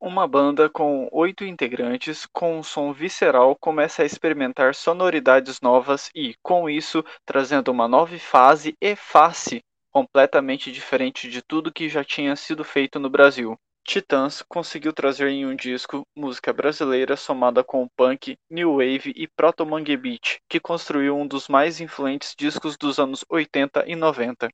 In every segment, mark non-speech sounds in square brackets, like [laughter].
Uma banda com oito integrantes, com um som visceral, começa a experimentar sonoridades novas e, com isso, trazendo uma nova fase e face completamente diferente de tudo que já tinha sido feito no Brasil. Titãs conseguiu trazer em um disco música brasileira somada com punk, new wave e proto-mangue beat, que construiu um dos mais influentes discos dos anos 80 e 90.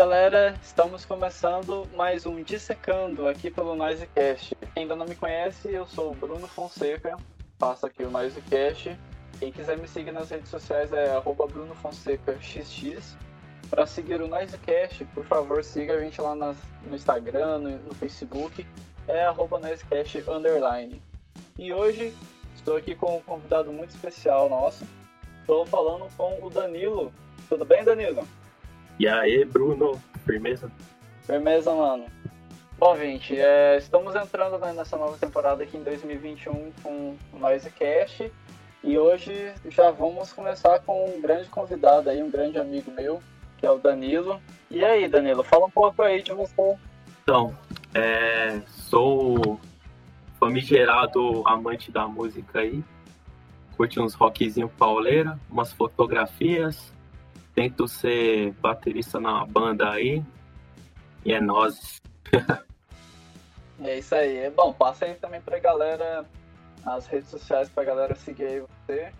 Galera, estamos começando mais um Dissecando aqui pelo Noisecast. Quem ainda não me conhece, eu sou o Bruno Fonseca, faço aqui o Noisecast. Quem quiser me seguir nas redes sociais é BrunoFonsecaXX. Para seguir o Noisecast, por favor, siga a gente lá nas, no Instagram, no, no Facebook, é Noisecast Underline. E hoje estou aqui com um convidado muito especial nosso. Estou falando com o Danilo. Tudo bem, Danilo? E aí, Bruno, firmeza? Firmeza, mano. Bom, gente, é, estamos entrando né, nessa nova temporada aqui em 2021 com o Noisecast e hoje já vamos começar com um grande convidado aí, um grande amigo meu, que é o Danilo. E aí, Danilo, fala um pouco aí de você. Então, é, sou famigerado amante da música aí, curte uns rockzinho pauleira, umas fotografias, tento ser baterista na banda aí. E é nós. [laughs] é isso aí. É bom, passa aí também pra galera as redes sociais pra galera seguir aí você.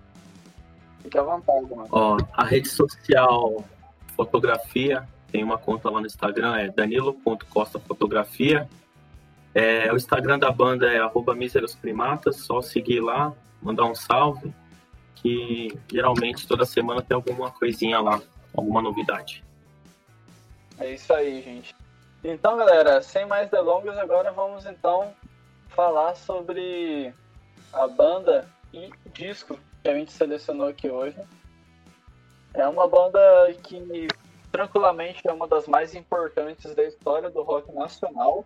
Fique à vontade, mano. Ó, a rede social fotografia, tem uma conta lá no Instagram, é danilo.costafotografia. É, o Instagram da banda é arroba Primatas, só seguir lá, mandar um salve que geralmente toda semana tem alguma coisinha lá, alguma novidade. É isso aí, gente. Então, galera, sem mais delongas, agora vamos então falar sobre a banda e disco que a gente selecionou aqui hoje. É uma banda que tranquilamente é uma das mais importantes da história do rock nacional.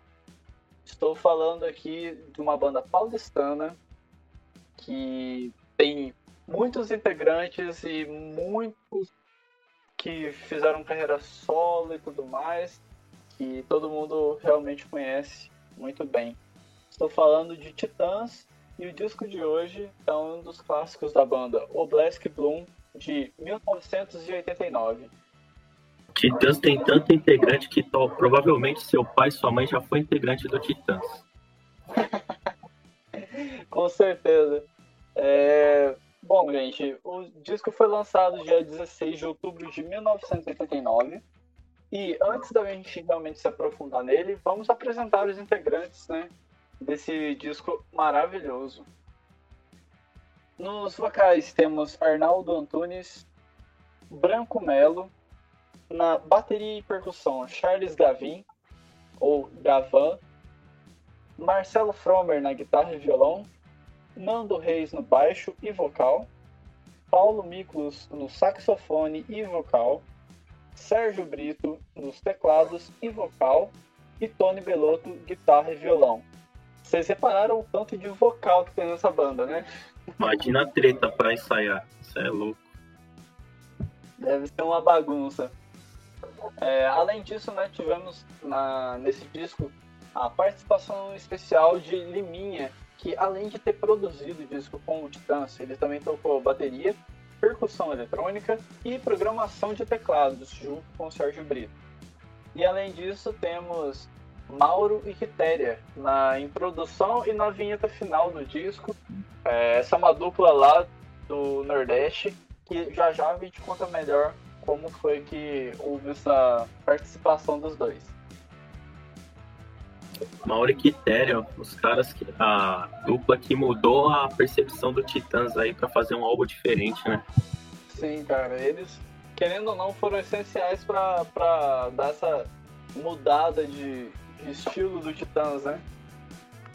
Estou falando aqui de uma banda paulistana que tem muitos integrantes e muitos que fizeram carreira solo e tudo mais, que todo mundo realmente conhece muito bem. Estou falando de Titãs e o disco de hoje é um dos clássicos da banda, O Black Bloom, de 1989. Titãs tem tanto integrante que provavelmente seu pai e sua mãe já foi integrante do Titãs. [laughs] Com certeza. É, Bom, gente, o disco foi lançado dia 16 de outubro de 1989. E antes da gente realmente se aprofundar nele, vamos apresentar os integrantes né, desse disco maravilhoso. Nos vocais temos Arnaldo Antunes, Branco Melo, na bateria e percussão Charles Gavin, ou Gavan, Marcelo Fromer na guitarra e violão, Nando Reis no baixo e vocal, Paulo Miklos no saxofone e vocal, Sérgio Brito nos teclados e vocal e Tony Belotto guitarra e violão. Vocês repararam o tanto de vocal que tem nessa banda, né? Imagina a treta para ensaiar, isso é louco. Deve ser uma bagunça. É, além disso, né, tivemos na, nesse disco a participação especial de Liminha, que além de ter produzido o disco com o Titãs, ele também tocou bateria, percussão eletrônica e programação de teclados, junto com o Sérgio Brito. E além disso, temos Mauro e Quitéria na introdução e na vinheta final do disco. É, essa é uma dupla lá do Nordeste, que já já a gente conta melhor como foi que houve essa participação dos dois. Mauro e Quitério, os caras que. a dupla que mudou a percepção do Titãs aí para fazer um álbum diferente, né? Sim, cara, eles, querendo ou não, foram essenciais para dar essa mudada de, de, estilo do Titãs, né?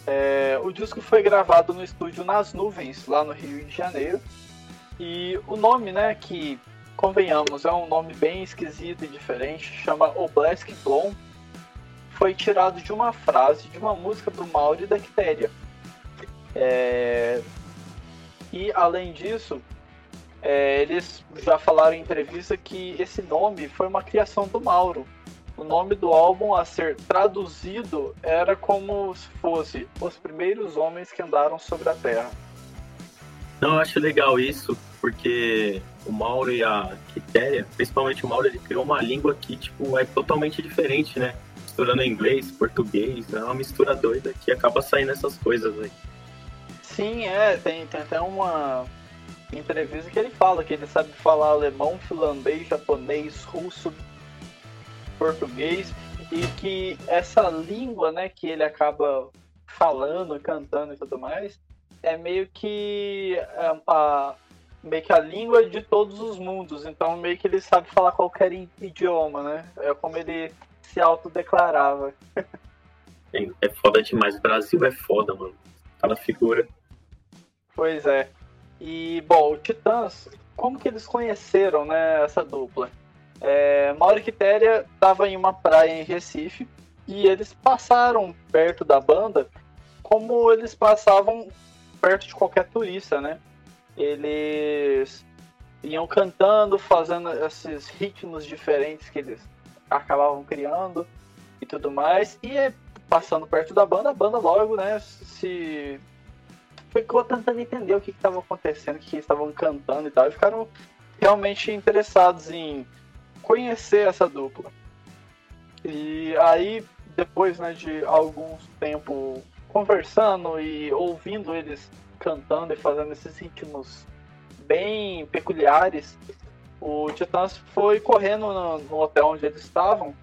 É, o disco foi gravado no estúdio Nas Nuvens, lá no Rio de Janeiro. E o nome, né, que convenhamos, é um nome bem esquisito e diferente, chama O Black Blonde foi tirado de uma frase de uma música do Mauro e da Quitéria. É... E além disso, é, eles já falaram em entrevista que esse nome foi uma criação do Mauro. O nome do álbum a ser traduzido era como se fosse Os Primeiros Homens que Andaram sobre a Terra. Não, eu acho legal isso, porque o Mauro e a Quitéria, principalmente o Mauro, ele criou uma língua que tipo, é totalmente diferente, né? Misturando inglês, português, é uma mistura doida que acaba saindo essas coisas aí. Sim, é, tem, tem até uma entrevista que ele fala que ele sabe falar alemão, finlandês, japonês, russo, português e que essa língua, né, que ele acaba falando, cantando e tudo mais, é meio que a, é, a meio que a língua de todos os mundos. Então meio que ele sabe falar qualquer idioma, né? É como ele se autodeclarava. É foda demais. O Brasil é foda, mano. Cada figura. Pois é. E, bom, o Titãs, como que eles conheceram, né, essa dupla? É, Mauro e Quitéria estavam em uma praia em Recife e eles passaram perto da banda como eles passavam perto de qualquer turista, né? Eles iam cantando, fazendo esses ritmos diferentes que eles acabavam criando e tudo mais. E passando perto da banda, a banda logo, né, se ficou tentando entender o que estava acontecendo, o que estavam cantando e tal, e ficaram realmente interessados em conhecer essa dupla. E aí, depois né, de algum tempo conversando e ouvindo eles cantando e fazendo esses ritmos bem peculiares, o Titãs foi correndo no, no hotel onde eles estavam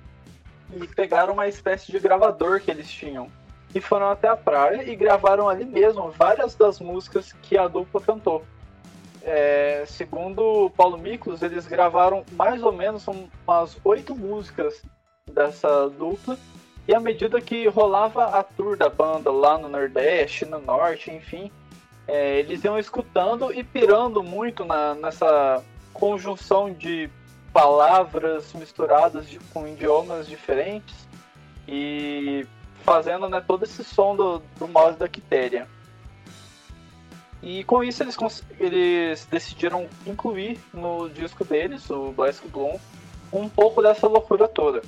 e pegaram uma espécie de gravador que eles tinham e foram até a praia e gravaram ali mesmo várias das músicas que a dupla cantou. É, segundo Paulo Miklos, eles gravaram mais ou menos umas oito músicas dessa dupla e à medida que rolava a tour da banda lá no Nordeste, no Norte, enfim, é, eles iam escutando e pirando muito na, nessa conjunção de palavras misturadas de, com idiomas diferentes e fazendo né, todo esse som do, do mouse da Quitéria. E com isso eles, eles decidiram incluir no disco deles, o Blask Bloom, um pouco dessa loucura toda.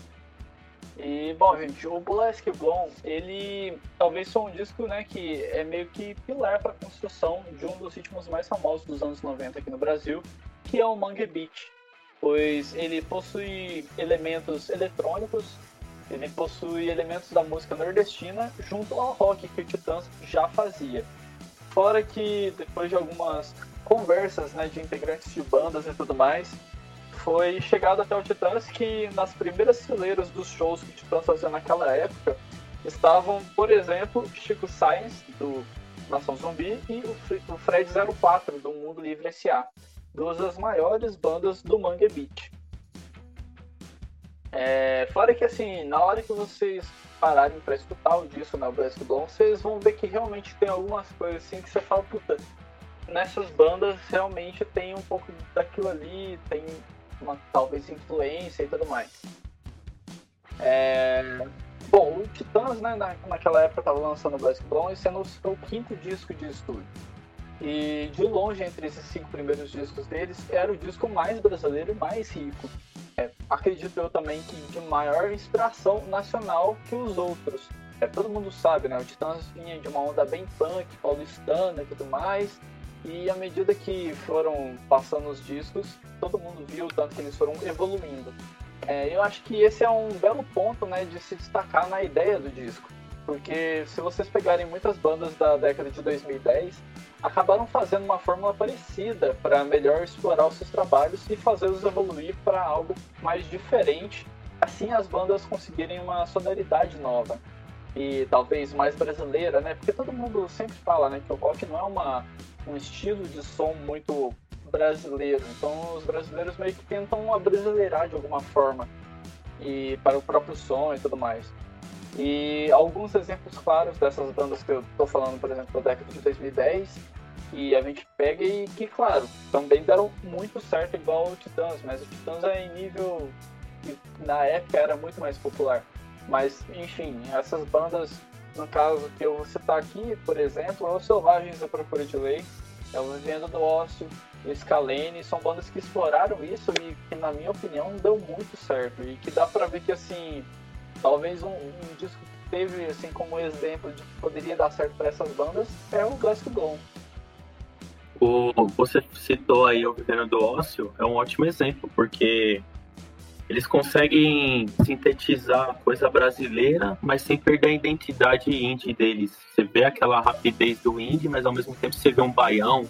E, bom, gente, o Blask Bloom, ele talvez seja um disco né, que é meio que pilar para a construção de um dos ritmos mais famosos dos anos 90 aqui no Brasil, que é o Mangue Beat, pois ele possui elementos eletrônicos ele possui elementos da música nordestina junto ao rock que o Titãs já fazia. Fora que depois de algumas conversas né, de integrantes de bandas e tudo mais, foi chegado até o Titãs que nas primeiras fileiras dos shows que o Titãs fazia naquela época estavam, por exemplo, Chico Sainz, do Nação Zumbi, e o Fred 04, do Mundo Livre S.A., duas das maiores bandas do Mangue Beat. É, fora que assim, na hora que vocês pararem para escutar o disco na Blast Blonde, vocês vão ver que realmente tem algumas coisas assim que você fala, puta, nessas bandas realmente tem um pouco daquilo ali, tem uma talvez influência e tudo mais. É... Bom, o Titãs, né, na, naquela época estava lançando o Blast Blonde, sendo o quinto disco de estúdio. E de longe, entre esses cinco primeiros discos deles, era o disco mais brasileiro e mais rico é, acredito eu também que de maior inspiração nacional que os outros. É, todo mundo sabe, né? O Titãs vinha de uma onda bem punk, paulistana e tudo mais. E à medida que foram passando os discos, todo mundo viu o tanto que eles foram evoluindo. É, eu acho que esse é um belo ponto né, de se destacar na ideia do disco. Porque se vocês pegarem muitas bandas da década de 2010, acabaram fazendo uma fórmula parecida para melhor explorar os seus trabalhos e fazê-los evoluir para algo mais diferente. Assim as bandas conseguirem uma sonoridade nova e talvez mais brasileira, né? Porque todo mundo sempre fala, né, que o rock não é uma, um estilo de som muito brasileiro. Então os brasileiros meio que tentam abrasileirar de alguma forma e para o próprio som e tudo mais. E alguns exemplos claros dessas bandas que eu estou falando, por exemplo, da década de 2010, e a gente pega e que, claro, também deram muito certo igual o Titãs, mas o Titãs é em nível que na época era muito mais popular. Mas, enfim, essas bandas no caso que eu vou citar aqui, por exemplo, é o Selvagens da Procura de Lei, é o Vivendo do Ócio, o Scalene, são bandas que exploraram isso e que, na minha opinião, deu muito certo. E que dá pra ver que, assim, talvez um, um disco que teve, assim, como exemplo de que poderia dar certo para essas bandas é o Glass Gone. O, você citou aí o Vivendo do Ócio, é um ótimo exemplo, porque eles conseguem sintetizar coisa brasileira, mas sem perder a identidade indie deles. Você vê aquela rapidez do indie, mas ao mesmo tempo você vê um baião.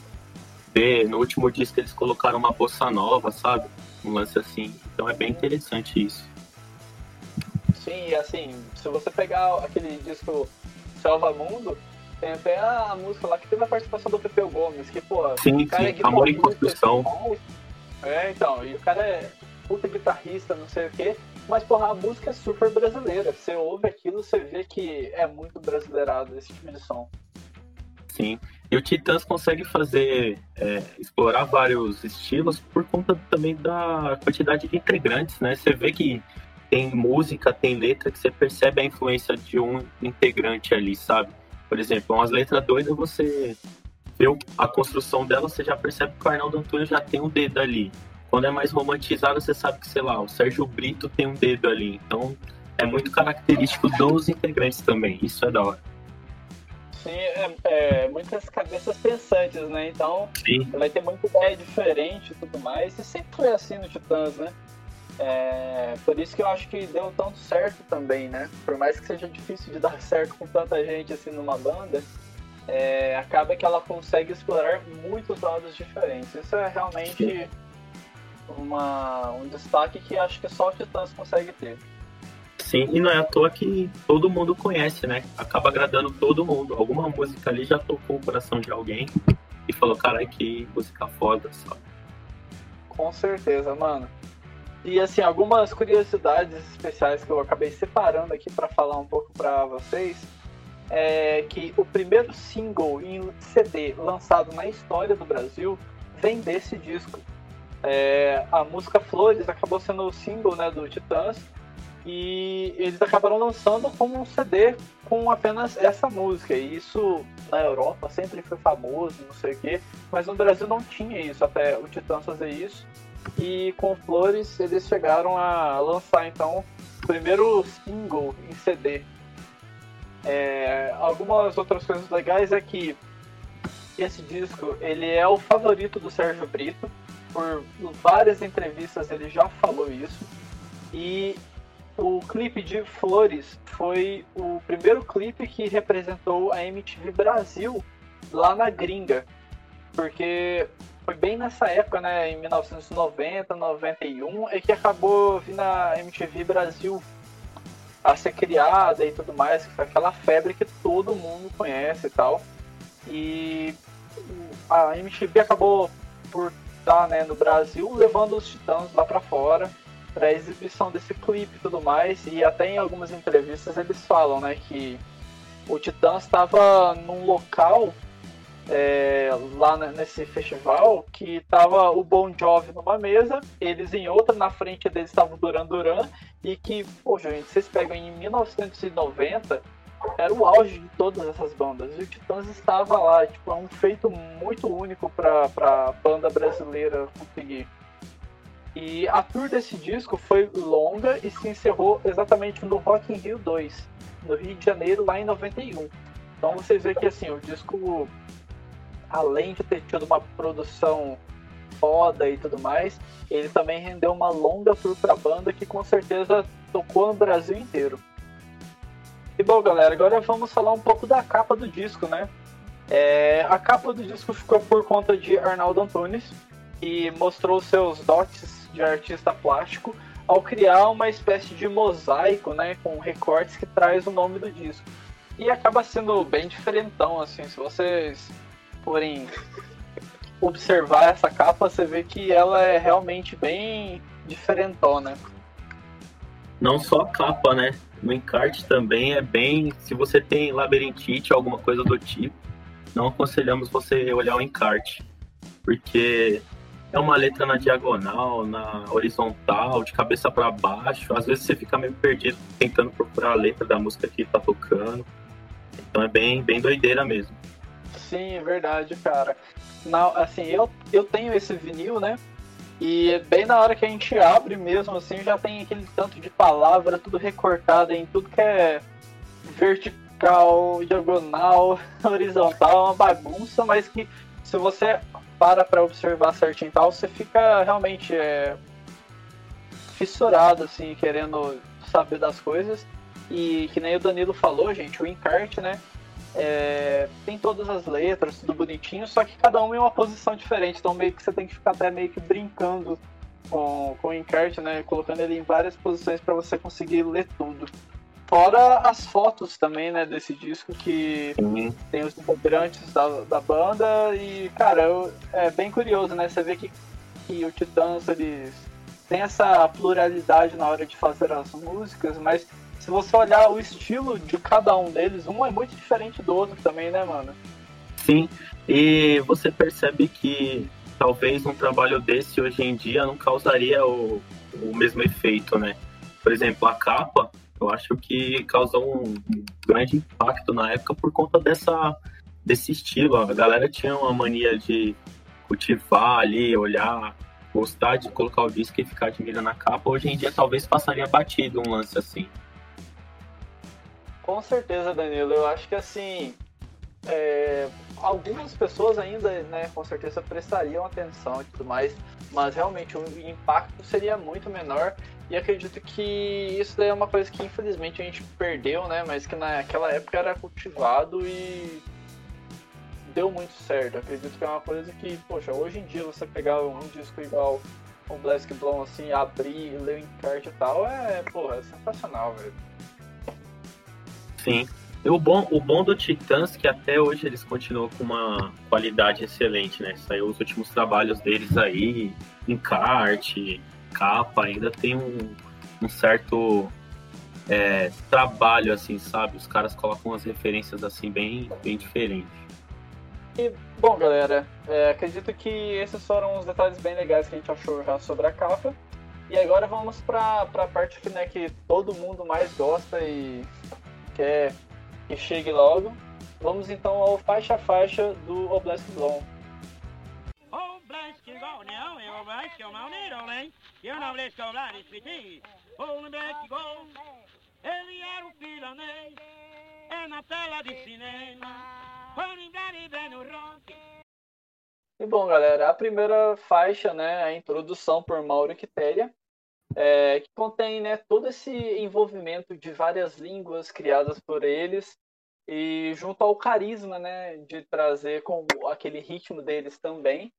Vê, no último disco eles colocaram uma bossa nova, sabe? Um lance assim. Então é bem interessante isso. Sim, assim, se você pegar aquele disco Salva Mundo, tem até a música lá que teve a participação do Pepeu Gomes, que, pô, sim, cara sim, é Amor em Construção. É, então, e o cara é puta guitarrista, não sei o quê, mas, porra, a música é super brasileira. Você ouve aquilo, você vê que é muito brasileirado esse tipo de som. Sim. E o Titãs consegue fazer, é, explorar vários estilos por conta também da quantidade de integrantes, né? Você vê que tem música, tem letra que você percebe a influência de um integrante ali, sabe? Por exemplo, umas letras doidas, você vê a construção dela, você já percebe que o Arnaldo Antunes já tem um dedo ali. Quando é mais romantizado, você sabe que, sei lá, o Sérgio Brito tem um dedo ali. Então, é muito característico dos integrantes também. Isso é da hora. Sim, é, é, muitas cabeças pensantes, né? Então, Sim. vai ter muita ideia diferente e tudo mais. E sempre foi assim no Titãs, né? É, por isso que eu acho que deu tanto certo também, né? Por mais que seja difícil de [laughs] dar certo com tanta gente assim numa banda, é, acaba que ela consegue explorar muitos lados diferentes. Isso é realmente uma, um destaque que acho que só o Titãs consegue ter. Sim, e não é à toa que todo mundo conhece, né? Acaba agradando todo mundo. Alguma música ali já tocou o coração de alguém e falou, cara, que música foda, sabe? Com certeza, mano. E assim, algumas curiosidades especiais que eu acabei separando aqui para falar um pouco para vocês é que o primeiro single em CD lançado na história do Brasil vem desse disco. É, a música Flores acabou sendo o single né, do Titãs e eles acabaram lançando como um CD com apenas essa música. E isso na Europa sempre foi famoso, não sei o quê, mas no Brasil não tinha isso até o Titãs fazer isso. E com Flores eles chegaram a lançar então o primeiro single em CD. É, algumas outras coisas legais é que esse disco ele é o favorito do Sérgio Brito. Por várias entrevistas ele já falou isso. E o clipe de Flores foi o primeiro clipe que representou a MTV Brasil lá na gringa. Porque foi bem nessa época, né, em 1990, 91, é que acabou vindo a MTV Brasil a ser criada e tudo mais, que foi aquela febre que todo mundo conhece e tal. E a MTV acabou por estar né, no Brasil levando os Titãs lá para fora para exibição desse clipe e tudo mais. E até em algumas entrevistas eles falam né, que o Titãs estava num local é, lá nesse festival que tava o Bon Jovi numa mesa, eles em outra, na frente deles estava o Duran Duran, e que, poxa, gente, vocês pegam em 1990, era o auge de todas essas bandas, e o Titãs estava lá, tipo, é um feito muito único para pra banda brasileira conseguir. E a tour desse disco foi longa e se encerrou exatamente no Rock in Rio 2, no Rio de Janeiro, lá em 91. Então você vê que assim, o disco além de ter tido uma produção foda e tudo mais, ele também rendeu uma longa tour pra banda que com certeza tocou no Brasil inteiro. E bom, galera, agora vamos falar um pouco da capa do disco, né? É, a capa do disco ficou por conta de Arnaldo Antunes e mostrou seus dotes de artista plástico ao criar uma espécie de mosaico, né, com recortes que traz o nome do disco. E acaba sendo bem diferentão, assim, se vocês forem observar essa capa, você vê que ela é realmente bem diferentona. Não só a capa, né? No encarte também é bem. Se você tem labirintite alguma coisa do tipo, não aconselhamos você olhar o encarte. Porque é uma letra na diagonal, na horizontal, de cabeça para baixo. Às vezes você fica meio perdido tentando procurar a letra da música que tá tocando. Então é bem, bem doideira mesmo. Sim, é verdade, cara. Na, assim, eu, eu tenho esse vinil, né? E bem na hora que a gente abre mesmo, assim, já tem aquele tanto de palavra, tudo recortado em tudo que é vertical, diagonal, [laughs] horizontal, é uma bagunça, mas que se você para para observar certinho e tal, você fica realmente é, fissurado, assim, querendo saber das coisas. E que nem o Danilo falou, gente, o encarte, né? É, tem todas as letras, tudo bonitinho, só que cada um em uma posição diferente, então meio que você tem que ficar até meio que brincando com, com o encarte, né? Colocando ele em várias posições para você conseguir ler tudo. Fora as fotos também, né, desse disco que uhum. tem os integrantes da, da banda e, cara, eu, é bem curioso, né? Você vê que, que o Titãs, eles têm essa pluralidade na hora de fazer as músicas, mas se você olhar o estilo de cada um deles, um é muito diferente do outro também, né, mano? Sim, e você percebe que talvez um trabalho desse hoje em dia não causaria o, o mesmo efeito, né? Por exemplo, a capa, eu acho que causou um grande impacto na época por conta dessa, desse estilo. A galera tinha uma mania de cultivar ali, olhar, gostar de colocar o disco e ficar admirando a capa. Hoje em dia talvez passaria batido um lance assim. Com certeza, Danilo. Eu acho que assim. É, algumas pessoas ainda, né, com certeza prestariam atenção e tudo mais, mas realmente o impacto seria muito menor. E acredito que isso é uma coisa que infelizmente a gente perdeu, né? Mas que naquela época era cultivado e deu muito certo. Acredito que é uma coisa que, poxa, hoje em dia você pegar um disco igual o Black Blonde assim, abrir, ler o encarte e tal, é, porra, é sensacional, velho. Sim. O bom, o bom do Titãs é que até hoje eles continuam com uma qualidade excelente, né? Saiu os últimos trabalhos deles aí, encarte, capa, ainda tem um, um certo é, trabalho, assim, sabe? Os caras colocam umas referências assim bem, bem diferentes. E, bom, galera, é, acredito que esses foram os detalhes bem legais que a gente achou já sobre a capa. E agora vamos para a parte né, que todo mundo mais gosta e quer que chegue logo. Vamos então ao faixa a faixa do Oblast Blonde. Ele era um filanês, é na tela de cinema, e bom, galera, a primeira faixa, né, a introdução por Mauro Quitéria, é, que contém né, todo esse envolvimento de várias línguas criadas por eles e junto ao carisma né, de trazer com aquele ritmo deles também.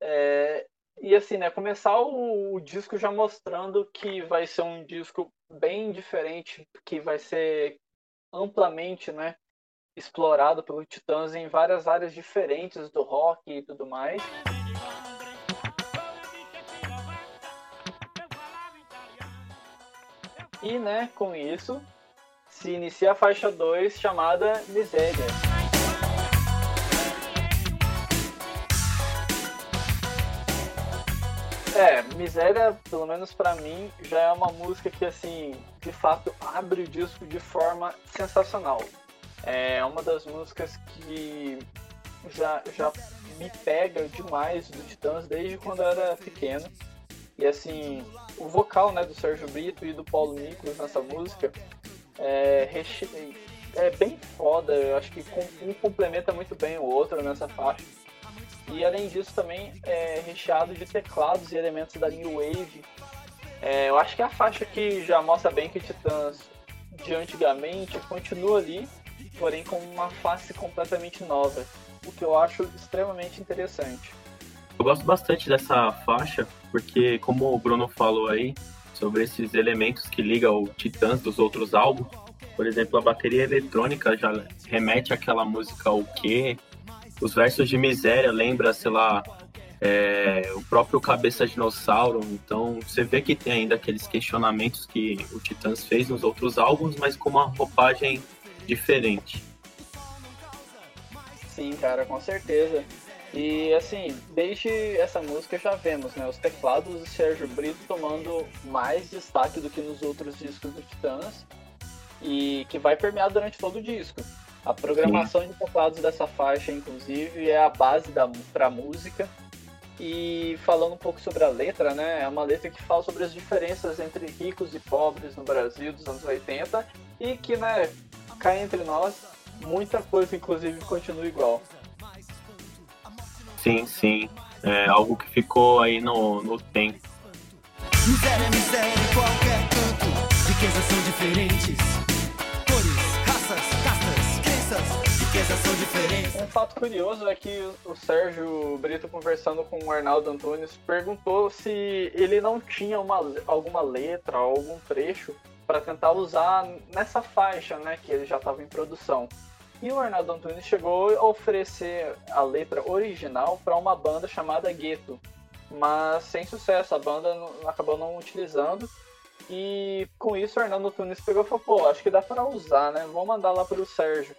É, e assim, né, começar o, o, disco já mostrando que vai ser um disco bem diferente, que vai ser amplamente né, explorado pelo Titãs em várias áreas diferentes do rock e tudo mais. E, né, com isso, se inicia a faixa 2 chamada Miséria. É, Miséria, pelo menos para mim, já é uma música que, assim, de fato abre o disco de forma sensacional. É uma das músicas que já, já me pega demais do Titãs desde quando eu era pequeno. E assim, o vocal né, do Sérgio Brito e do Paulo Nicolas nessa música é, é bem foda. Eu acho que um complementa muito bem o outro nessa faixa. E além disso também é recheado de teclados e elementos da New Wave. É, eu acho que é a faixa que já mostra bem que Titãs de antigamente continua ali, porém com uma face completamente nova, o que eu acho extremamente interessante. Eu gosto bastante dessa faixa, porque como o Bruno falou aí, sobre esses elementos que ligam o Titãs dos outros álbuns, por exemplo, a bateria eletrônica já remete àquela música O Quê? Os versos de miséria lembra, sei lá, é, o próprio Cabeça Dinossauro. Então você vê que tem ainda aqueles questionamentos que o Titãs fez nos outros álbuns, mas com uma roupagem diferente. Sim, cara, com certeza. E assim, desde essa música já vemos, né? Os teclados do Sérgio Brito tomando mais destaque do que nos outros discos do Titãs. E que vai permear durante todo o disco. A programação Sim. de teclados dessa faixa, inclusive, é a base da, pra música. E falando um pouco sobre a letra, né? É uma letra que fala sobre as diferenças entre ricos e pobres no Brasil dos anos 80 e que, né, cai entre nós, muita coisa, inclusive, continua igual. Sim, sim. É algo que ficou aí no, no tempo. Miséria, miséria em qualquer canto, riquezas são diferentes. Um fato curioso é que o Sérgio Brito, conversando com o Arnaldo Antunes, perguntou se ele não tinha uma, alguma letra, algum trecho para tentar usar nessa faixa, né, que ele já estava em produção. E o Arnaldo Antunes chegou a oferecer a letra original para uma banda chamada Gueto, mas sem sucesso, a banda não, acabou não utilizando. E com isso o Arnaldo Antunes pegou e falou: pô, acho que dá para usar, né? Vou mandar lá para o Sérgio.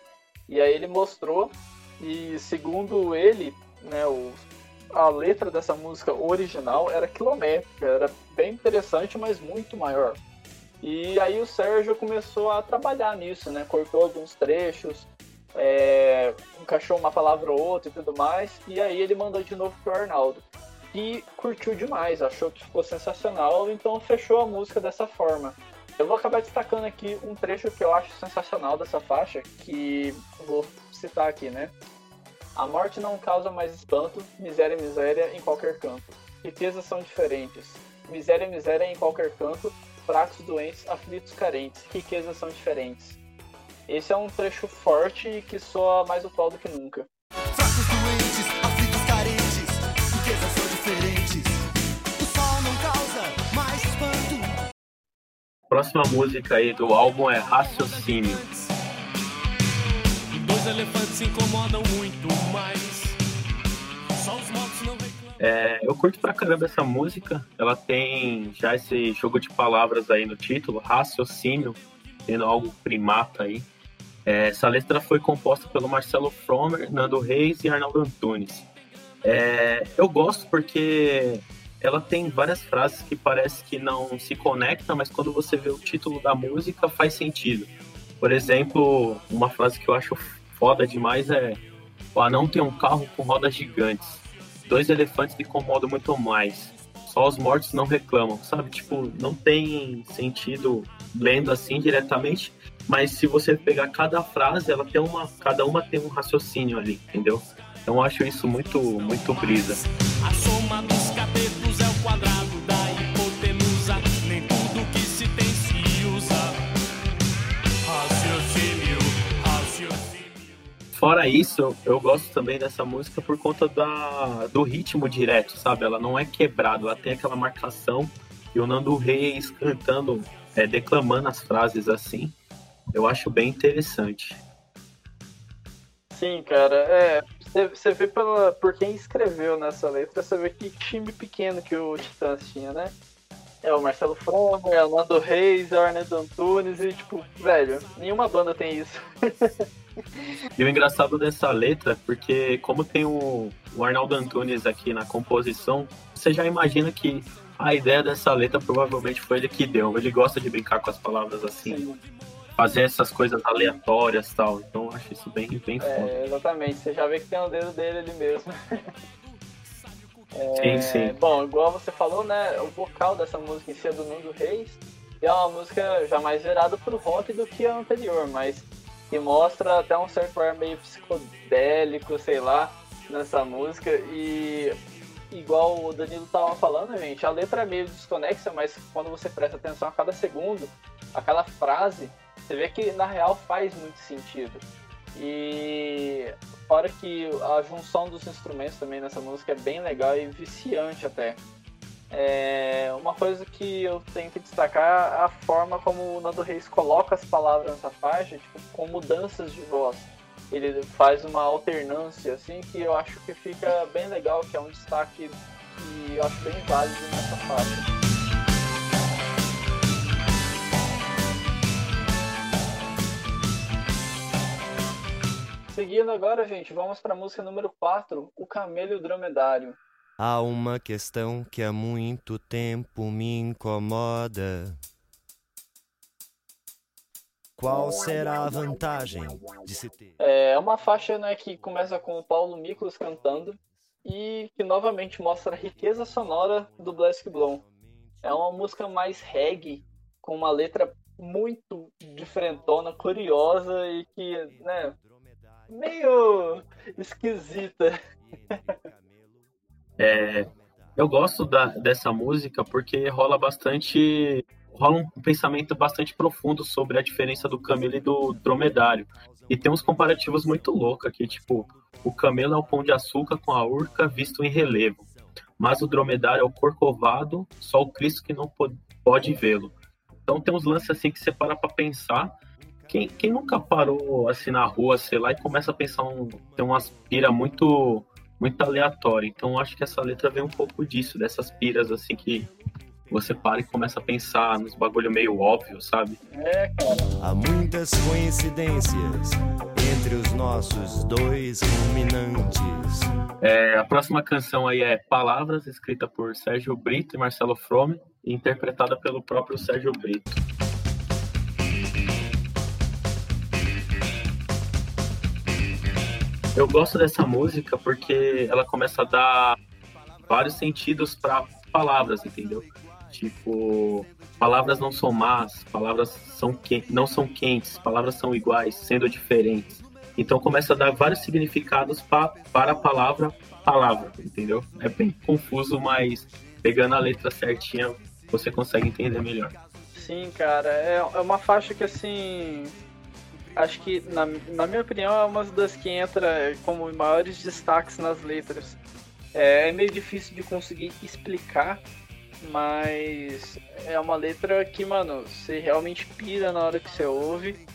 E aí ele mostrou, e segundo ele, né, o, a letra dessa música original era quilométrica, era bem interessante, mas muito maior. E aí o Sérgio começou a trabalhar nisso, né? Cortou alguns trechos, é, encaixou uma palavra ou outra e tudo mais. E aí ele mandou de novo pro Arnaldo. E curtiu demais, achou que ficou sensacional, então fechou a música dessa forma. Eu vou acabar destacando aqui um trecho que eu acho sensacional dessa faixa, que vou citar aqui, né? A morte não causa mais espanto, miséria e miséria em qualquer canto. Riquezas são diferentes. Miséria e miséria em qualquer canto, fracos, doentes, aflitos, carentes. Riquezas são diferentes. Esse é um trecho forte e que soa mais atual do que nunca. Fracos, doentes, aflitos, carentes. Riquezas são próxima música aí do álbum é Raciocínio. Dois elefantes se incomodam muito mais. Só os mortos não é, eu curto pra caramba essa música. Ela tem já esse jogo de palavras aí no título, raciocínio, tendo algo primata aí. É, essa letra foi composta pelo Marcelo Fromer, Nando Reis e Arnaldo Antunes. É, eu gosto porque ela tem várias frases que parece que não se conectam, mas quando você vê o título da música faz sentido. Por exemplo, uma frase que eu acho foda demais é: O anão tem um carro com rodas gigantes. Dois elefantes me incomodam muito mais. Só os mortos não reclamam, sabe? Tipo, não tem sentido lendo assim diretamente, mas se você pegar cada frase, ela tem uma, cada uma tem um raciocínio ali, entendeu? Então eu acho isso muito, muito brisa. A soma dos cabelos é o quadrado da hipotenusa. Nem tudo que se tem se usa. Raciocínio, raciocínio. Fora isso, eu gosto também dessa música por conta da, do ritmo direto, sabe? Ela não é quebrada, ela tem aquela marcação e o Nando Reis cantando, é, declamando as frases assim. Eu acho bem interessante. Sim, cara, é, você vê pela, por quem escreveu nessa letra, você vê que time pequeno que o Titãs tinha, né? É o Marcelo Fromer, é o Nando Reis, é o Arnaldo Antunes e, tipo, velho, nenhuma banda tem isso. [laughs] e o engraçado dessa letra, porque como tem o, o Arnaldo Antunes aqui na composição, você já imagina que a ideia dessa letra provavelmente foi ele que deu. Ele gosta de brincar com as palavras assim. Sim fazer essas coisas aleatórias e tal. Então eu acho isso bem, bem é, foda. Exatamente, você já vê que tem o um dedo dele ali mesmo. [laughs] é, sim, sim. Bom, igual você falou, né? O vocal dessa música em si é do Nuno Reis. E é uma música já mais virada pro rock do que a anterior, mas que mostra até um certo ar meio psicodélico, sei lá, nessa música. E igual o Danilo tava falando, gente, a letra é meio desconexa, mas quando você presta atenção a cada segundo, a cada frase, você vê que na real faz muito sentido. E fora que a junção dos instrumentos também nessa música é bem legal e viciante até. É, uma coisa que eu tenho que destacar é a forma como o Nando Reis coloca as palavras nessa faixa, tipo, com mudanças de voz. Ele faz uma alternância assim que eu acho que fica bem legal, que é um destaque que eu acho bem válido nessa faixa. Seguindo agora, gente, vamos para a música número 4, O Camelo e o Dromedário. Há uma questão que há muito tempo me incomoda. qual será a vantagem de se ter? É uma faixa né, que começa com o Paulo Miklos cantando e que novamente mostra a riqueza sonora do Black Blom. É uma música mais reggae, com uma letra muito diferentona, curiosa e que, né, meio esquisita. É, eu gosto da, dessa música porque rola bastante. rola um pensamento bastante profundo sobre a diferença do camelo e do dromedário. E tem uns comparativos muito loucos aqui, tipo, o camelo é o pão de açúcar com a urca visto em relevo, mas o dromedário é o corcovado, só o Cristo que não pode, pode vê-lo. Então tem uns lances assim que você para pra pensar. Quem, quem nunca parou assim na rua, sei lá, e começa a pensar um. tem umas pira muito muito aleatória. Então acho que essa letra vem um pouco disso, dessas piras assim que você para e começa a pensar nos bagulho meio óbvio, sabe? É, cara. Há muitas coincidências entre os nossos dois ruminantes. É, a próxima canção aí é Palavras, escrita por Sérgio Brito e Marcelo Frome, e interpretada pelo próprio Sérgio Brito. Eu gosto dessa música porque ela começa a dar vários sentidos para palavras, entendeu? Tipo, palavras não são más, palavras são que... não são quentes, palavras são iguais, sendo diferentes. Então começa a dar vários significados pra, para a palavra palavra, entendeu? É bem confuso, mas pegando a letra certinha você consegue entender melhor. Sim, cara, é, é uma faixa que assim. Acho que, na, na minha opinião, é uma das que entra como maiores destaques nas letras. É, é meio difícil de conseguir explicar, mas é uma letra que, mano, você realmente pira na hora que você ouve.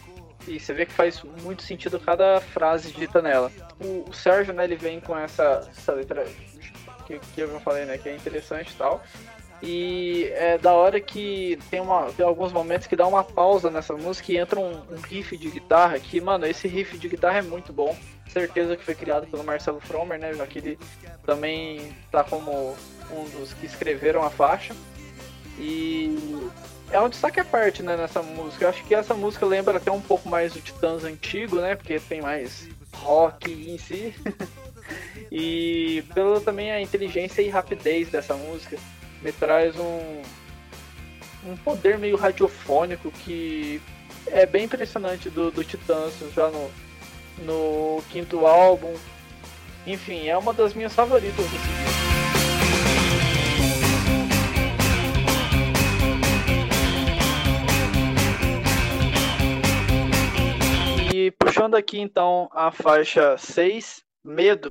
E você vê que faz muito sentido cada frase dita nela. O, o Sérgio, né, ele vem com essa, essa letra que, que eu falei, né, que é interessante e tal. E é da hora que tem, uma, tem alguns momentos que dá uma pausa nessa música e entra um, um, riff de guitarra que, mano, esse riff de guitarra é muito bom. Certeza que foi criado pelo Marcelo Fromer, né? Já que ele também tá como um dos que escreveram a faixa. E é um destaque à parte, né, nessa música. Eu acho que essa música lembra até um pouco mais do Titãs antigo, né? Porque tem mais rock em si. [laughs] e pela também a inteligência e rapidez dessa música me traz um, um poder meio radiofônico que é bem impressionante do, do Titãs já no, no quinto álbum. Enfim, é uma das minhas favoritas desse disco. E puxando aqui então a faixa 6, Medo.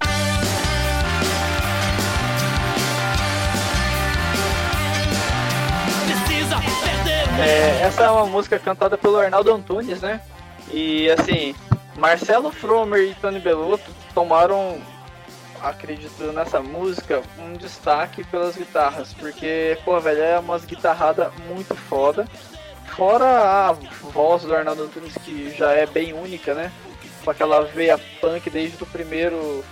É, essa é uma música cantada pelo Arnaldo Antunes, né? E assim, Marcelo Fromer e Tony Bellotto tomaram, acredito nessa música, um destaque pelas guitarras, porque, pô, velho, é umas guitarradas muito foda. Fora a voz do Arnaldo Antunes, que já é bem única, né? Com aquela veia punk desde o primeiro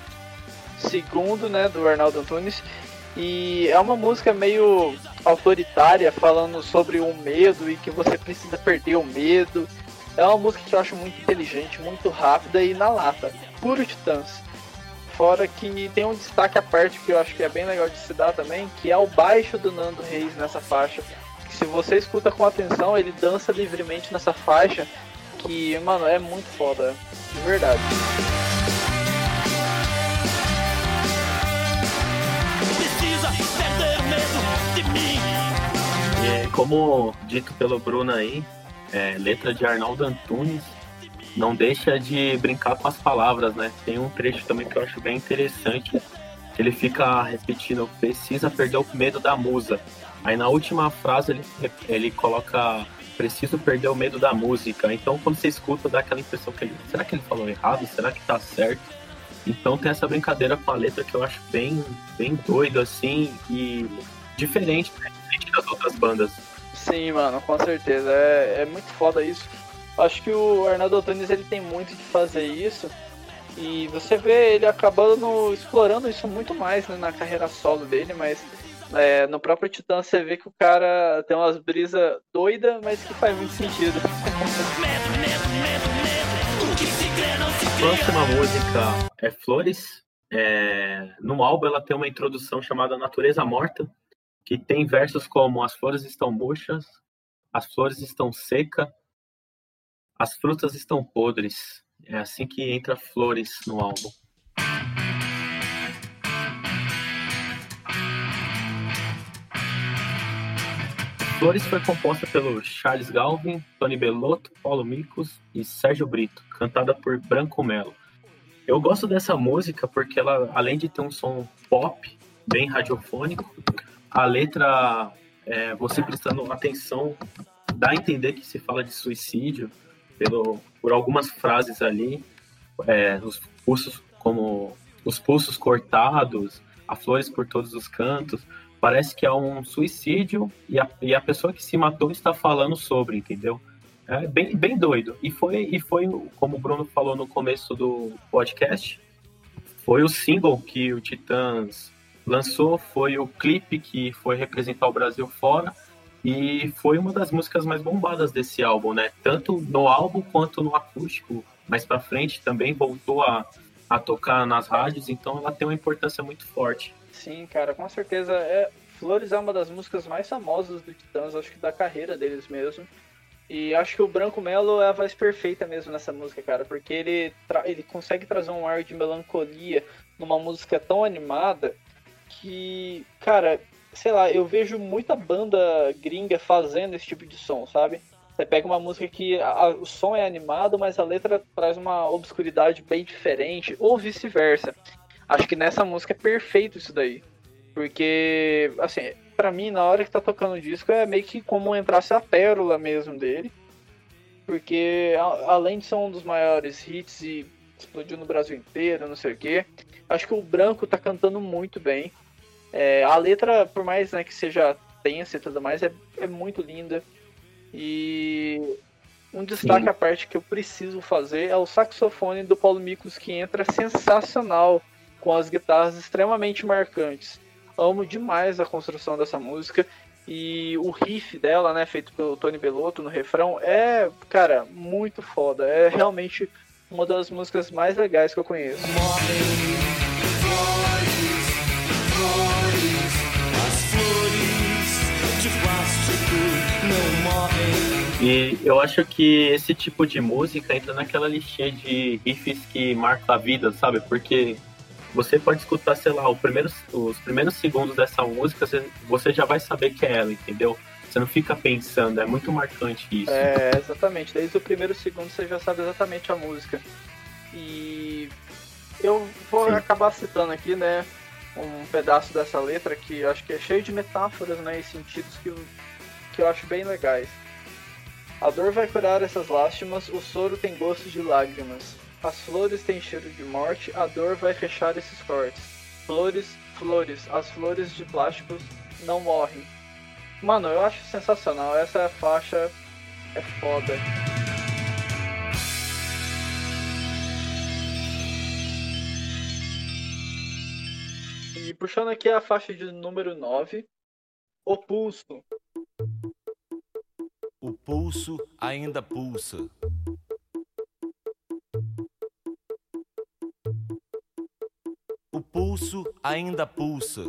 segundo, né, do Arnaldo Antunes. E é uma música meio autoritária, falando sobre o medo e que você precisa perder o medo. É uma música que eu acho muito inteligente, muito rápida e na lata. Puro Titãs. Fora que tem um destaque à parte que eu acho que é bem legal de se dar também, que é o baixo do Nando Reis nessa faixa. Se você escuta com atenção, ele dança livremente nessa faixa. Que, mano, é muito foda. De verdade. E, como dito pelo Bruno aí, é, letra de Arnaldo Antunes, não deixa de brincar com as palavras, né? Tem um trecho também que eu acho bem interessante. Ele fica repetindo, precisa perder o medo da musa. Aí na última frase ele, ele coloca, preciso perder o medo da música. Então quando você escuta, dá aquela impressão que ele, será que ele falou errado? Será que tá certo? Então tem essa brincadeira com a letra que eu acho bem, bem doido assim e diferente, né? diferente das outras bandas. Sim, mano, com certeza. É, é muito foda isso. Acho que o Arnaldo Antunes ele tem muito de fazer isso. E você vê ele acabando explorando isso muito mais né, na carreira solo dele, mas É, no próprio Titã você vê que o cara tem umas brisas doidas, mas que faz muito sentido. Próxima música é Flores. É... No álbum ela tem uma introdução chamada Natureza Morta, que tem versos como As flores estão murchas, as flores estão secas, as frutas estão podres. É assim que entra Flores no álbum. Flores foi composta pelo Charles Galvin, Tony Bellotto, Paulo Micos e Sérgio Brito, cantada por Branco Melo. Eu gosto dessa música porque ela, além de ter um som pop, bem radiofônico, a letra, é, você prestando atenção, dá a entender que se fala de suicídio pelo, por algumas frases ali, é, os pulsos como os pulsos cortados, a flores por todos os cantos, parece que é um suicídio e a, e a pessoa que se matou está falando sobre, entendeu? É bem, bem doido. E foi, e foi, como o Bruno falou no começo do podcast, foi o single que o Titãs lançou, foi o clipe que foi representar o Brasil fora e foi uma das músicas mais bombadas desse álbum, né? Tanto no álbum quanto no acústico. Mais para frente também voltou a, a tocar nas rádios, então ela tem uma importância muito forte. Sim, cara, com certeza. É, Flores é uma das músicas mais famosas do Titãs, acho que da carreira deles mesmo. E acho que o Branco Melo é a voz perfeita mesmo nessa música, cara, porque ele, ele consegue trazer um ar de melancolia numa música tão animada que, cara, sei lá, eu vejo muita banda gringa fazendo esse tipo de som, sabe? Você pega uma música que a, o som é animado, mas a letra traz uma obscuridade bem diferente, ou vice-versa. Acho que nessa música é perfeito isso daí. Porque, assim, para mim, na hora que tá tocando o disco, é meio que como entrasse a pérola mesmo dele. Porque, a, além de ser um dos maiores hits e explodiu no Brasil inteiro, não sei o quê, acho que o Branco tá cantando muito bem. É, a letra, por mais né, que seja tensa e tudo mais, é, é muito linda. E um destaque Sim. à parte que eu preciso fazer é o saxofone do Paulo Micos, que entra sensacional com as guitarras extremamente marcantes. Amo demais a construção dessa música e o riff dela, né, feito pelo Tony Bellotto no refrão, é, cara, muito foda. É realmente uma das músicas mais legais que eu conheço. E eu acho que esse tipo de música entra naquela listinha de riffs que marca a vida, sabe? Porque você pode escutar, sei lá, primeiro, os primeiros segundos dessa música, você já vai saber que é ela, entendeu? Você não fica pensando, é muito marcante isso. É, exatamente. Desde o primeiro segundo você já sabe exatamente a música. E eu vou Sim. acabar citando aqui, né, um pedaço dessa letra que eu acho que é cheio de metáforas, né, e sentidos que eu, que eu acho bem legais. A dor vai curar essas lástimas, o soro tem gosto de lágrimas. As flores têm cheiro de morte, a dor vai fechar esses cortes. Flores, flores, as flores de plásticos não morrem. Mano, eu acho sensacional. Essa faixa é foda. E puxando aqui a faixa de número 9, O Pulso. O pulso ainda pulsa. O pulso ainda pulsa.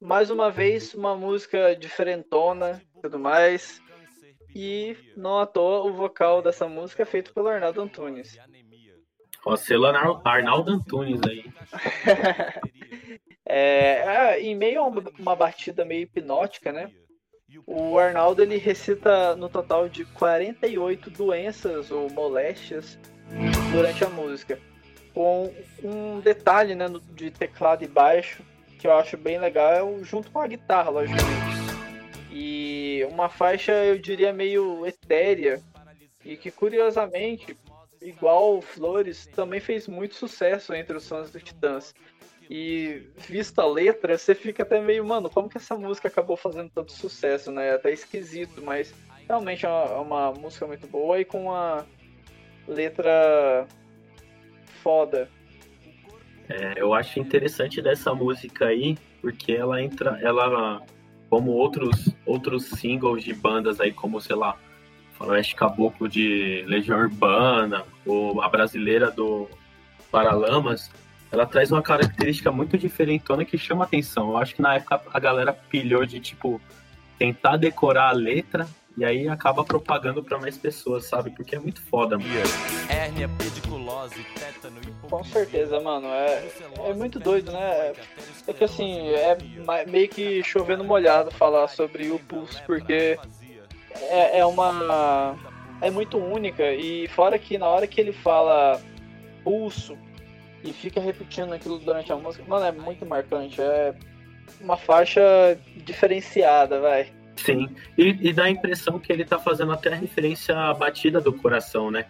Mais uma vez, uma música diferentona e tudo mais. E não à toa o vocal dessa música é feito pelo Arnaldo Antunes. Ó, selo Arnaldo Antunes aí. [laughs] é, é, em meio a uma batida meio hipnótica, né? O Arnaldo ele recita no total de 48 doenças ou moléstias durante a música. Com um detalhe né, de teclado e baixo que eu acho bem legal, é junto com a guitarra, logicamente. E uma faixa, eu diria, meio etérea, e que curiosamente, igual Flores, também fez muito sucesso entre os fãs do Titãs. E visto a letra, você fica até meio, mano, como que essa música acabou fazendo tanto sucesso, né? É até esquisito, mas realmente é uma, é uma música muito boa e com uma letra foda. É, eu acho interessante dessa música aí, porque ela entra, ela, como outros, outros singles de bandas aí, como, sei lá, Faroeste Caboclo de Legião Urbana, ou a brasileira do Paralamas, ela traz uma característica muito diferentona que chama atenção. Eu acho que na época a galera pilhou de, tipo, tentar decorar a letra e aí acaba propagando para mais pessoas, sabe? Porque é muito foda, mano. Hérnia, pediculose, tétano e Com certeza, mano. É, é muito doido, né? É que assim, é meio que chovendo molhado falar sobre o Pulse, porque é, é uma. É muito única. E fora que na hora que ele fala pulso e fica repetindo aquilo durante a música, mano, é muito marcante. É uma faixa diferenciada, vai. Sim, e, e dá a impressão que ele tá fazendo até referência à batida do coração, né?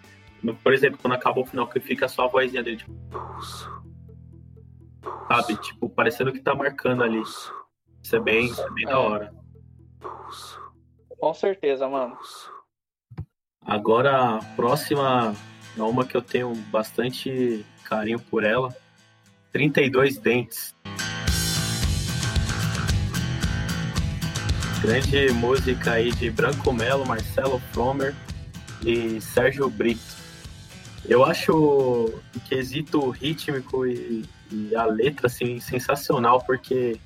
Por exemplo, quando acaba o final, que fica só a vozinha dele, tipo. Sabe? Tipo, parecendo que tá marcando ali. Isso é bem, isso é bem é. da hora. Com certeza, mano. Agora, a próxima é uma que eu tenho bastante carinho por ela. 32 Dentes. Grande música aí de Branco Melo, Marcelo Fromer e Sérgio Brito. Eu acho o quesito rítmico e, e, a letra assim, sensacional, porque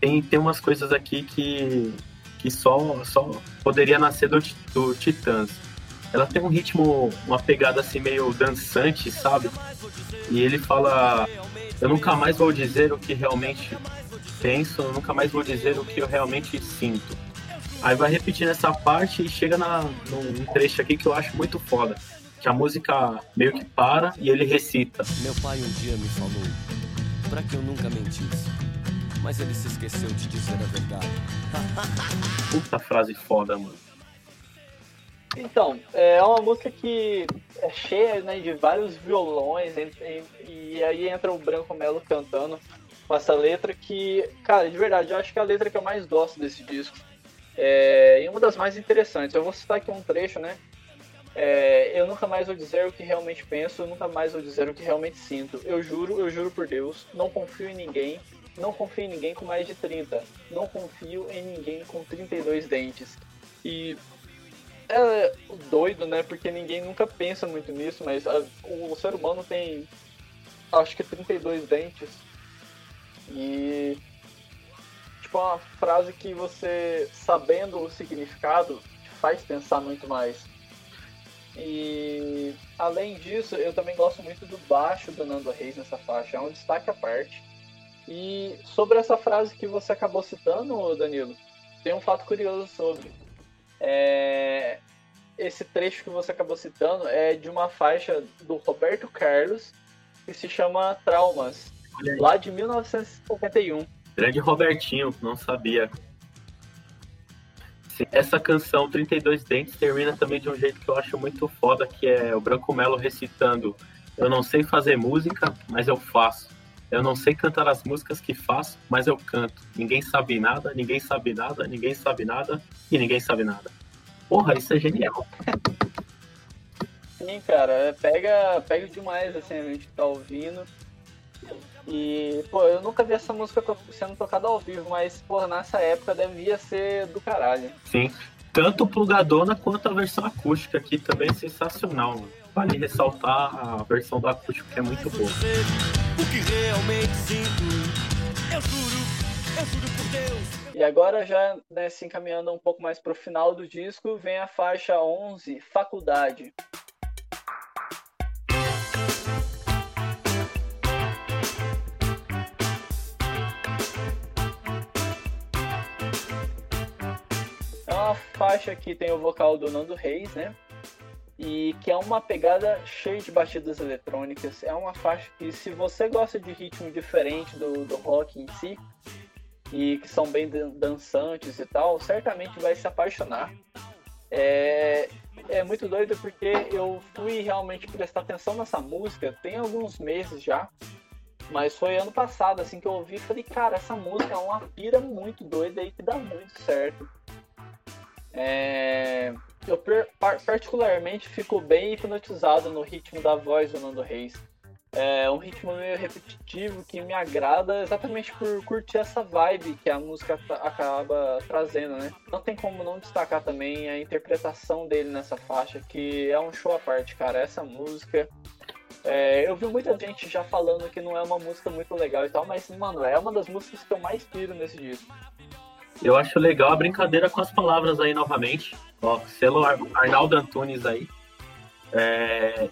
tem, tem umas coisas aqui que, que só, só poderia nascer do, do Titãs. Ela tem um ritmo, uma pegada assim meio dançante, sabe? E ele fala: Eu nunca mais vou dizer o que realmente penso, eu nunca mais vou dizer o que eu realmente sinto. Aí vai repetindo essa parte e chega na, num trecho aqui que eu acho muito foda. Que a música meio que para e ele recita. Meu pai um dia me falou para que eu nunca mentisse. Mas ele se esqueceu de dizer a verdade. Puta frase foda, mano. Então, é uma música que é cheia né, de vários violões e, e, e aí entra o Branco Melo cantando com essa letra que, cara, de verdade, eu acho que é a letra que eu mais gosto desse disco. É, e uma das mais interessantes. Eu vou citar aqui um trecho, né? É, eu nunca mais vou dizer o que realmente penso, eu nunca mais vou dizer o que realmente sinto. Eu juro, eu juro por Deus, não confio em ninguém, não confio em ninguém com mais de 30. Não confio em ninguém com 32 dentes. E é doido, né? Porque ninguém nunca pensa muito nisso, mas a, o ser humano tem acho que 32 dentes. E tipo uma frase que você sabendo o significado faz pensar muito mais. E além disso, eu também gosto muito do baixo do Nando Reis nessa faixa, é um destaque à parte. E sobre essa frase que você acabou citando, Danilo, tem um fato curioso sobre. É... Esse trecho que você acabou citando é de uma faixa do Roberto Carlos que se chama Traumas lá de 1951. Grande Robertinho, não sabia. Essa canção 32 Dentes termina também de um jeito que eu acho muito foda, que é o Branco Melo recitando Eu não sei fazer música, mas eu faço. Eu não sei cantar as músicas que faço, mas eu canto. Ninguém sabe nada, ninguém sabe nada, ninguém sabe nada e ninguém sabe nada. Porra, isso é genial. Sim, cara, pega, pega demais assim, a gente tá ouvindo. E, pô, eu nunca vi essa música sendo tocada ao vivo, mas, pô, nessa época devia ser do caralho. Sim. Tanto plugadona quanto a versão acústica aqui também é sensacional, mano. Vale ressaltar a versão do acústico que é muito boa. O que realmente sinto, eu juro, eu juro por Deus. E agora já né, se encaminhando um pouco mais pro final do disco, vem a faixa 11, Faculdade. faixa que tem o vocal do Nando Reis, né? E que é uma pegada cheia de batidas eletrônicas. É uma faixa que, se você gosta de ritmo diferente do, do rock em si, e que são bem dançantes e tal, certamente vai se apaixonar. É, é muito doido porque eu fui realmente prestar atenção nessa música tem alguns meses já, mas foi ano passado assim que eu ouvi e falei, cara, essa música é uma pira muito doida e que dá muito certo. É, eu particularmente fico bem hipnotizado no ritmo da voz do Nando Reis. É um ritmo meio repetitivo que me agrada exatamente por curtir essa vibe que a música acaba trazendo, né? Não tem como não destacar também a interpretação dele nessa faixa, que é um show à parte, cara. Essa música. É, eu vi muita gente já falando que não é uma música muito legal e tal, mas, mano, é uma das músicas que eu mais piro nesse disco. Eu acho legal a brincadeira com as palavras aí novamente. Ó, selo Arnaldo Antunes aí. É,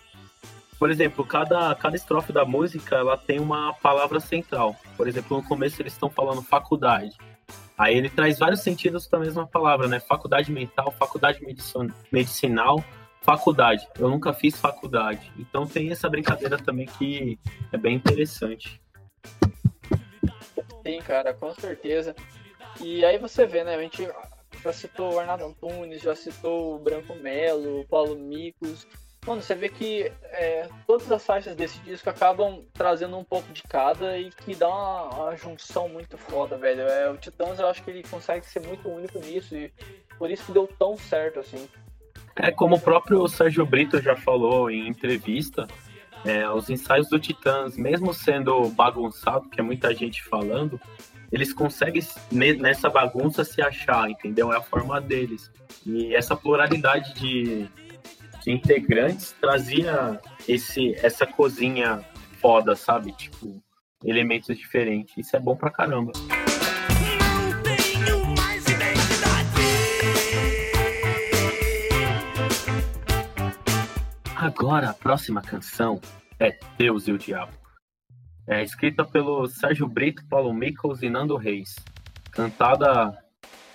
por exemplo, cada, cada estrofe da música ela tem uma palavra central. Por exemplo, no começo eles estão falando faculdade. Aí ele traz vários sentidos para a mesma palavra, né? Faculdade mental, faculdade medicinal, faculdade. Eu nunca fiz faculdade. Então tem essa brincadeira também que é bem interessante. Sim, cara, com certeza. E aí você vê, né? A gente já citou o Arnaldo Antunes, já citou o Branco Melo, o Paulo Micos. Mano, você vê que é, todas as faixas desse disco acabam trazendo um pouco de cada e que dá uma, uma junção muito foda, velho. É, o Titãs eu acho que ele consegue ser muito único nisso e por isso que deu tão certo assim. É como o próprio Sérgio Brito já falou em entrevista, é, os ensaios do Titãs, mesmo sendo bagunçado, que é muita gente falando, eles conseguem nessa bagunça se achar, entendeu? É a forma deles. E essa pluralidade de, de integrantes trazia esse, essa cozinha foda, sabe? Tipo, elementos diferentes. Isso é bom pra caramba. Agora a próxima canção é Deus e o Diabo. É escrita pelo Sérgio Brito, Paulo Michels e Nando Reis. Cantada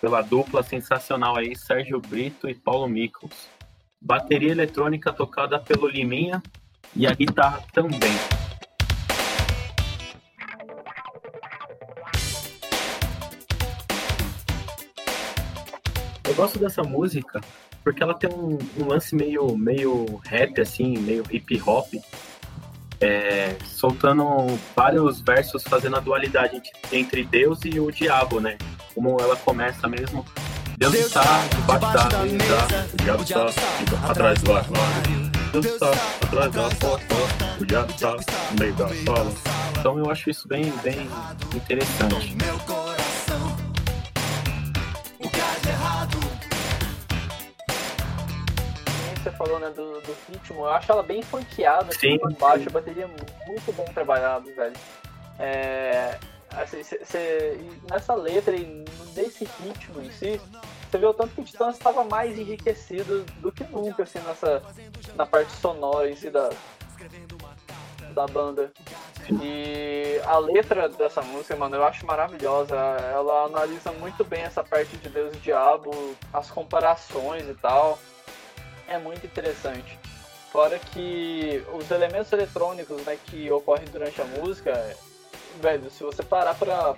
pela dupla sensacional aí, Sérgio Brito e Paulo Michels bateria eletrônica tocada pelo Liminha e a guitarra também. Eu gosto dessa música porque ela tem um, um lance meio, meio rap, assim, meio hip hop, é, soltando vários versos fazendo a dualidade entre Deus e o diabo, né? Como ela começa mesmo Deus está debaixo da mesa, o diabo está atrás do armário. Deus está atrás da porta, o diabo está no meio da sala. Então eu acho isso bem, bem interessante. Falou né, do, do ritmo, eu acho ela bem funkeada, assim, sim, baixo, a bateria muito bem trabalhado, velho. É, assim, cê, cê, nessa letra e nesse ritmo em si, você vê o tanto que o Titãs estava mais enriquecido do que nunca, assim, nessa, na parte sonora em si da, da banda. E a letra dessa música, mano, eu acho maravilhosa. Ela analisa muito bem essa parte de Deus e Diabo, as comparações e tal. É muito interessante. Fora que os elementos eletrônicos né, que ocorrem durante a música, velho, se você parar pra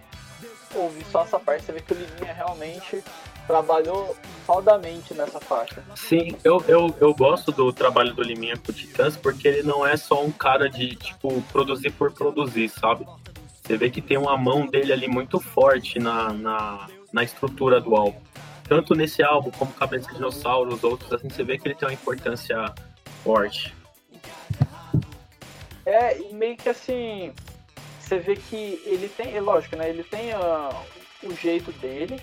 ouvir só essa parte, você vê que o Liminha realmente trabalhou fodamente nessa faixa. Sim, eu, eu, eu gosto do trabalho do Liminha com o Titãs porque ele não é só um cara de, tipo, produzir por produzir, sabe? Você vê que tem uma mão dele ali muito forte na, na, na estrutura do álbum. Tanto nesse álbum como Cabeça de Dinossauro, os outros, assim, você vê que ele tem uma importância forte. É, meio que assim, você vê que ele tem, é lógico, né? Ele tem uh, o jeito dele,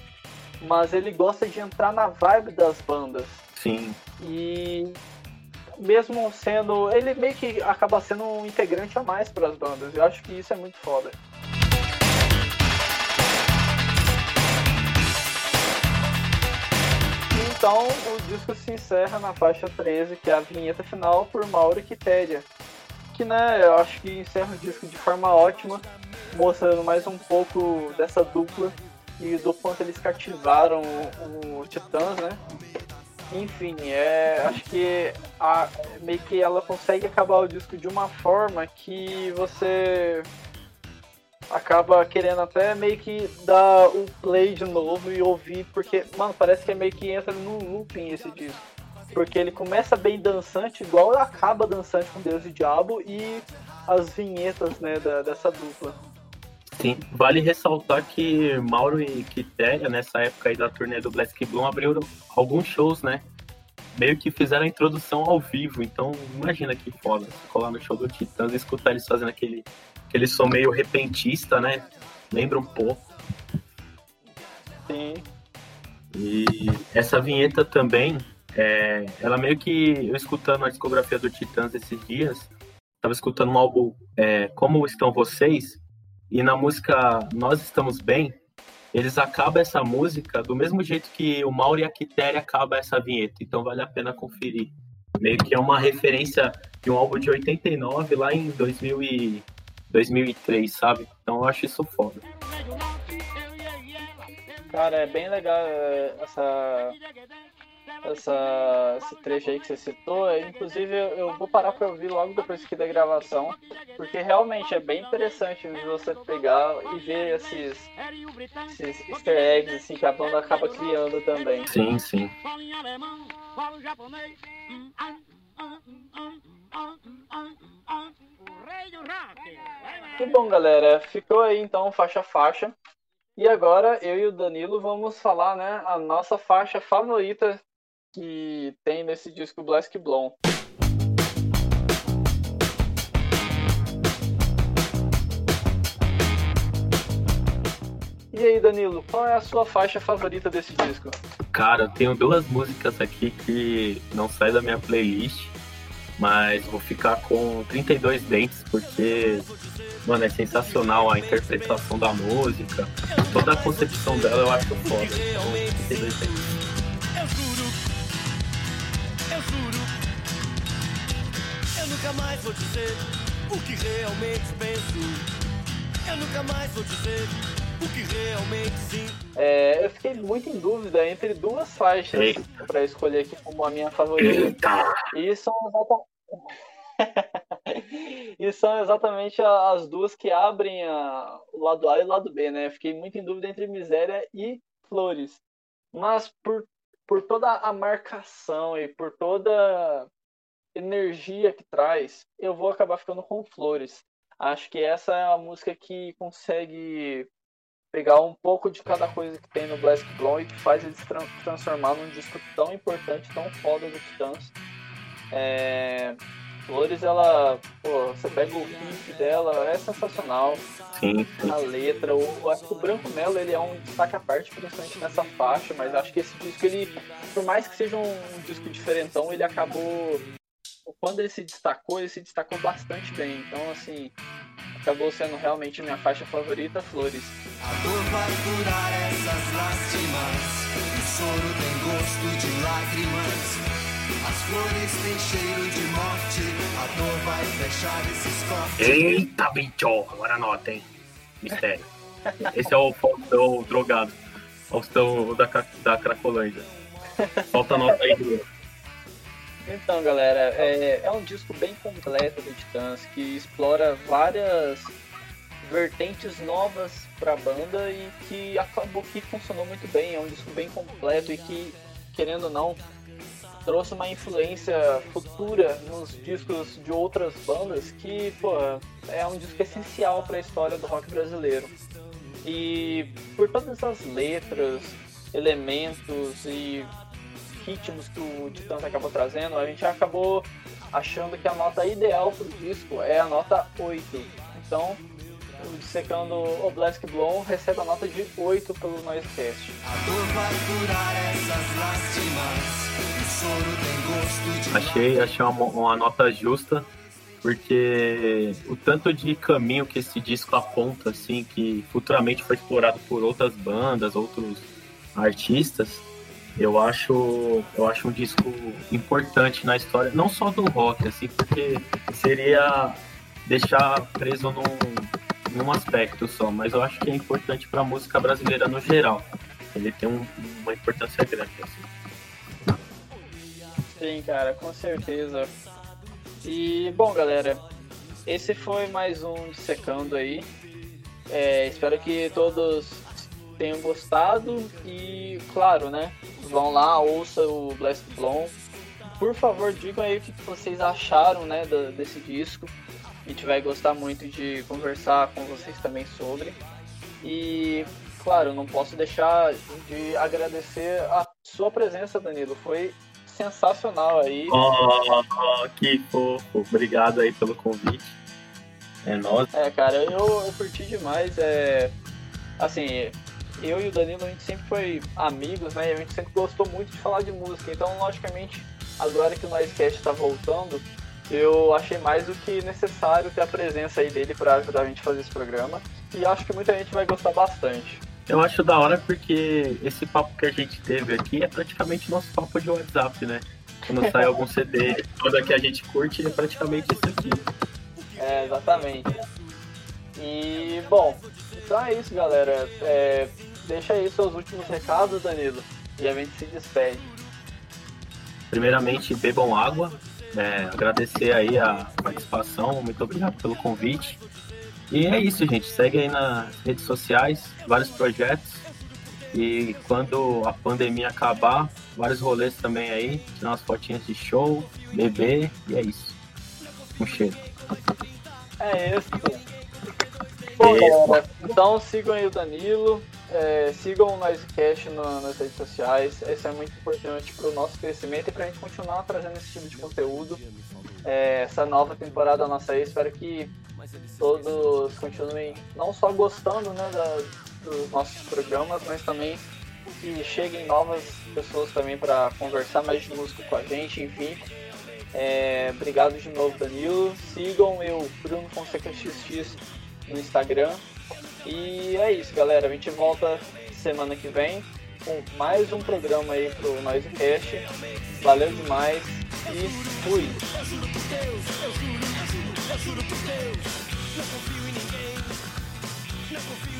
mas ele gosta de entrar na vibe das bandas. Sim. E mesmo sendo. Ele meio que acaba sendo um integrante a mais para as bandas. Eu acho que isso é muito foda. Então o disco se encerra na faixa 13, que é a vinheta final por Mauro Quitéria. Que né, eu acho que encerra o disco de forma ótima, mostrando mais um pouco dessa dupla e do quanto eles cativaram o, o Titãs, né? Enfim, é, acho que a, meio que ela consegue acabar o disco de uma forma que você acaba querendo até meio que dar o play de novo e ouvir, porque, mano, parece que é meio que entra num looping esse disco. Porque ele começa bem dançante, igual acaba dançante com Deus e Diabo, e as vinhetas, né, da, dessa dupla. Sim, vale ressaltar que Mauro e Quitéria, nessa época aí da turnê do Black Bloom, abriram alguns shows, né? meio que fizeram a introdução ao vivo. Então, imagina que foda. Colar no show do Titãs e escutar eles fazendo aquele, aquele som meio repentista, né? Lembra um pouco. Sim. E essa vinheta também, é, ela meio que. Eu escutando a discografia do Titãs esses dias, tava escutando um álbum é, Como Estão Vocês, e na música Nós Estamos Bem, eles acabam essa música do mesmo jeito que o Mauro e a Quitéria acaba essa vinheta, então vale a pena conferir. Meio que é uma referência de um álbum de 89 lá em 2000 e 2003, sabe? Então eu acho isso foda. Cara, é bem legal é, essa, essa, esse trecho aí que você citou. É, inclusive, eu, eu vou parar para ouvir logo depois aqui da gravação, porque realmente é bem interessante você pegar e ver esses, esses easter eggs assim, que a banda acaba criando também. Sim, sim. Que bom, galera. Ficou aí então faixa a faixa. E agora eu e o Danilo vamos falar, né, a nossa faixa favorita que tem nesse disco Black Blonde. E aí, Danilo, qual é a sua faixa favorita desse disco? Cara, eu tenho duas músicas aqui que não saem da minha playlist, mas vou ficar com 32 Dentes, porque, mano, é sensacional a interpretação da música, toda a concepção dela eu acho foda. Então, 32 Dentes. Eu juro, eu juro, eu nunca mais vou dizer o que realmente penso. Eu nunca mais vou dizer o que realmente sinto. É, eu fiquei muito em dúvida entre duas faixas para escolher aqui como a minha favorita. Eita! E são. E são exatamente as duas que abrem a- o lado A e o lado B, né? Fiquei muito em dúvida entre Miséria e Flores. Mas por, por toda a marcação e por toda energia que traz, eu vou acabar ficando com Flores. Acho que essa é a música que consegue pegar um pouco de cada coisa que tem no Black Blonde e que faz ele se tran- transformar num disco tão importante, tão foda do Titãs. É, Flores, ela, pô, você pega o riff dela, é sensacional. Sim, A letra, o, eu acho que o Branco Melo ele é um destaque à parte, principalmente nessa faixa, mas acho que esse disco, ele, por mais que seja um, disco diferentão, ele acabou. Quando ele se destacou, ele se destacou bastante bem. Então, assim, acabou sendo realmente minha faixa favorita, Flores. A dor vai curar essas lástimas. O soro tem gosto de lágrimas. As flores têm cheiro de morte. A dor vai fechar esses cortes. Eita, bicho! Agora anota, hein? Mistério. Esse é o Faustão drogado. Faustão da, da Cracolândia. Solta a nota aí, Bruno. Então, galera, é, é um disco bem completo do Titãs que explora várias vertentes novas para a banda e que acabou que funcionou muito bem. É um disco bem completo e que, querendo ou não, trouxe uma influência futura nos discos de outras bandas que, pô, é um disco essencial para a história do rock brasileiro. E por todas as letras, elementos e ritmos que o Titãs acabou trazendo, a gente acabou achando que a nota ideal pro disco é a nota 8. Então, o Dissecando o Black Blonde recebe a nota de 8 pelo Noisecast. Achei, achei uma, uma nota justa, porque o tanto de caminho que esse disco aponta, assim, que futuramente foi explorado por outras bandas, outros artistas, eu acho, eu acho um disco importante na história, não só do rock, assim, porque seria deixar preso num, num aspecto só, mas eu acho que é importante para a música brasileira no geral. Ele tem um- uma importância grande, assim. Sim, cara, com certeza. E, bom, galera, esse foi mais um Dissecando aí. É, espero que todos tenham gostado e, claro, né, vão lá, ouça o Blast Blonde. Por favor, digam aí o que vocês acharam, né, desse disco. A gente vai gostar muito de conversar com vocês também sobre. E, claro, não posso deixar de agradecer a sua presença, Danilo. Foi sensacional aí. Oh, oh, que fofo. Obrigado aí pelo convite. É nóis. É, cara, eu, eu curti demais. É, assim, eu e o Danilo, a gente sempre foi amigos, né? A gente sempre gostou muito de falar de música. Então, logicamente, agora que o Noisecast está voltando, eu achei mais do que necessário ter a presença aí dele para ajudar a gente a fazer esse programa. E acho que muita gente vai gostar bastante. Eu acho da hora porque esse papo que a gente teve aqui é praticamente nosso papo de WhatsApp, né? Quando [laughs] sai algum CD, toda que a gente curte, é praticamente isso aqui. É, exatamente. E, bom, então é isso, galera. É, deixa aí seus últimos recados, Danilo, e a gente se despede. Primeiramente, bebam água. É, agradecer aí a participação, muito obrigado pelo convite. E é isso, gente. Segue aí nas redes sociais, vários projetos. E quando a pandemia acabar, vários rolês também aí, tirar umas fotinhas de show, beber, e é isso. Um cheiro. É isso. Bom, galera, então sigam aí o Danilo, é, sigam o Noisecast no, nas redes sociais. Isso é muito importante para o nosso crescimento e para a gente continuar trazendo esse tipo de conteúdo. É, essa nova temporada nossa aí, espero que todos continuem não só gostando né, da, dos nossos programas, mas também que cheguem novas pessoas também para conversar mais de música com a gente, enfim. É, obrigado de novo, Danilo. Sigam eu, Bruno Fonseca XX, no Instagram. E é isso, galera. A gente volta semana que vem com mais um programa aí pro Noisecast. Valeu demais e fui! Eu juro por Deus, confio em ninguém. Não confio